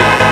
on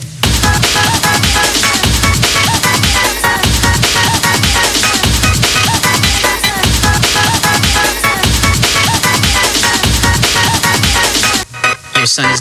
son is